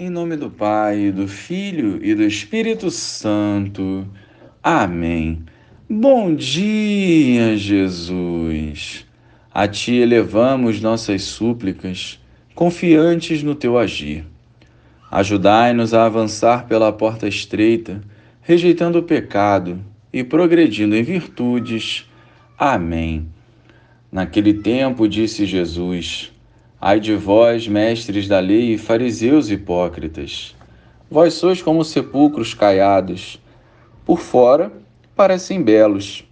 Em nome do Pai, do Filho e do Espírito Santo. Amém. Bom dia, Jesus. A Ti elevamos nossas súplicas, confiantes no Teu agir. Ajudai-nos a avançar pela porta estreita, rejeitando o pecado e progredindo em virtudes. Amém. Naquele tempo, disse Jesus: Ai de vós, mestres da lei e fariseus hipócritas! Vós sois como sepulcros caiados. Por fora parecem belos,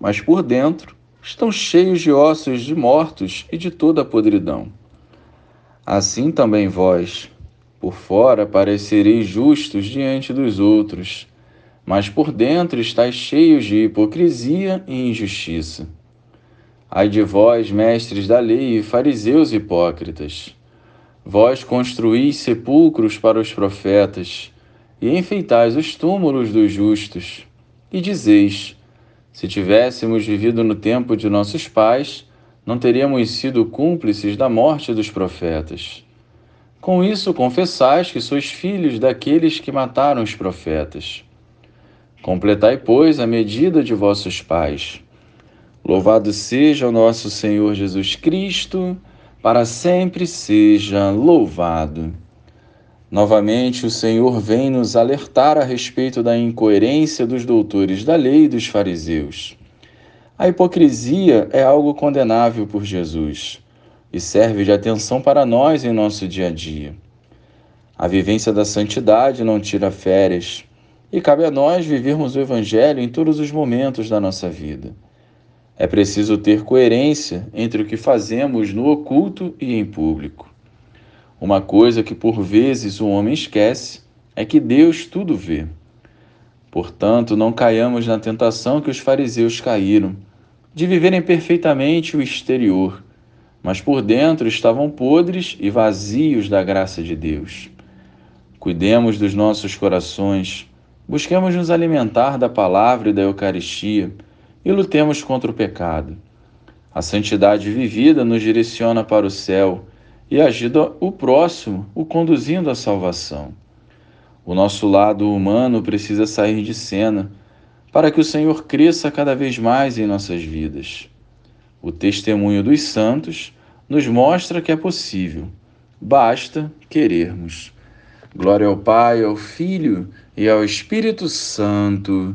mas por dentro estão cheios de ossos de mortos e de toda a podridão. Assim também vós, por fora parecereis justos diante dos outros, mas por dentro estáis cheios de hipocrisia e injustiça. Ai de vós, mestres da lei e fariseus hipócritas! Vós construís sepulcros para os profetas e enfeitais os túmulos dos justos, e dizeis: se tivéssemos vivido no tempo de nossos pais, não teríamos sido cúmplices da morte dos profetas. Com isso, confessais que sois filhos daqueles que mataram os profetas. Completai, pois, a medida de vossos pais. Louvado seja o nosso Senhor Jesus Cristo, para sempre seja louvado. Novamente, o Senhor vem nos alertar a respeito da incoerência dos doutores da lei e dos fariseus. A hipocrisia é algo condenável por Jesus e serve de atenção para nós em nosso dia a dia. A vivência da santidade não tira férias e cabe a nós vivermos o Evangelho em todos os momentos da nossa vida. É preciso ter coerência entre o que fazemos no oculto e em público. Uma coisa que por vezes o homem esquece é que Deus tudo vê. Portanto, não caiamos na tentação que os fariseus caíram, de viverem perfeitamente o exterior, mas por dentro estavam podres e vazios da graça de Deus. Cuidemos dos nossos corações, busquemos nos alimentar da palavra e da Eucaristia e lutemos contra o pecado. A santidade vivida nos direciona para o céu e ajuda o próximo, o conduzindo à salvação. O nosso lado humano precisa sair de cena para que o Senhor cresça cada vez mais em nossas vidas. O testemunho dos santos nos mostra que é possível, basta querermos. Glória ao Pai, ao Filho e ao Espírito Santo